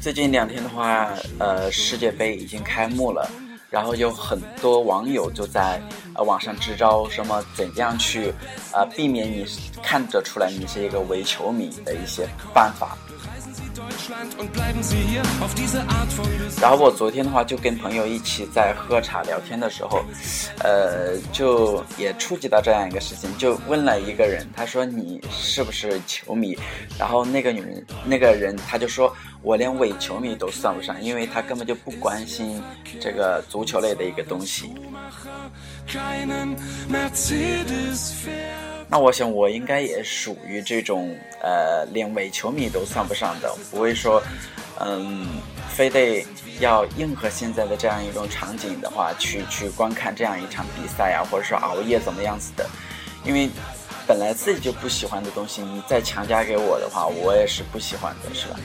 最近两天的话，呃，世界杯已经开幕了，然后有很多网友就在呃网上支招，什么怎样去呃避免你看得出来你是一个伪球迷的一些办法。然后我昨天的话就跟朋友一起在喝茶聊天的时候，呃，就也触及到这样一个事情，就问了一个人，他说你是不是球迷？然后那个女人，那个人他就说我连伪球迷都算不上，因为他根本就不关心这个足球类的一个东西。那我想，我应该也属于这种，呃，连伪球迷都算不上的，不会说，嗯，非得要应和现在的这样一种场景的话，去去观看这样一场比赛呀，或者说熬夜怎么样子的，因为本来自己就不喜欢的东西，你再强加给我的话，我也是不喜欢的，是吧？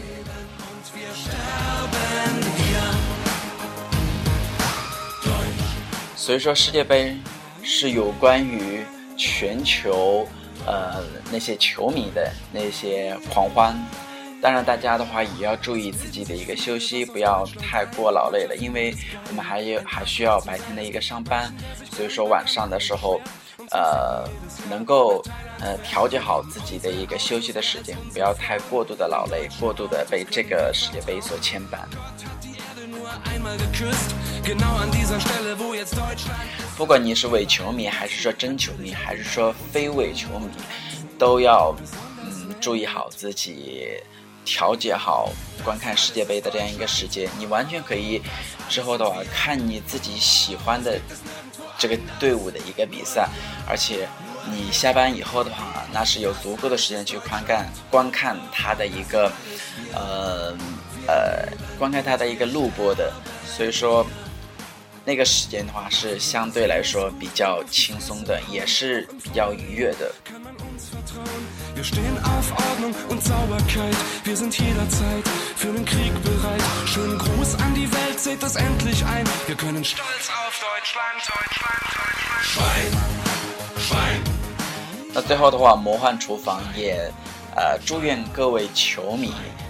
所以说，世界杯是有关于。全球，呃，那些球迷的那些狂欢，当然大家的话也要注意自己的一个休息，不要太过劳累了，因为我们还有还需要白天的一个上班，所以说晚上的时候，呃，能够呃调节好自己的一个休息的时间，不要太过度的劳累，过度的被这个世界杯所牵绊。不管你是伪球迷，还是说真球迷，还是说非伪球迷，都要嗯注意好自己，调节好观看世界杯的这样一个时间。你完全可以之后的话看你自己喜欢的这个队伍的一个比赛，而且你下班以后的话，那是有足够的时间去观看观看他的一个呃呃观看他的一个录播的。所以说，那个时间的话是相对来说比较轻松的，也是比较愉悦的。那最后的话，魔幻厨房也呃祝愿各位球迷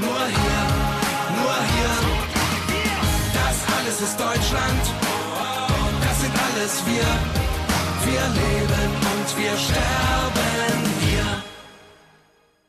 Nur hier, nur hier. Das alles ist Deutschland alles wir. Wir leben und wir sterben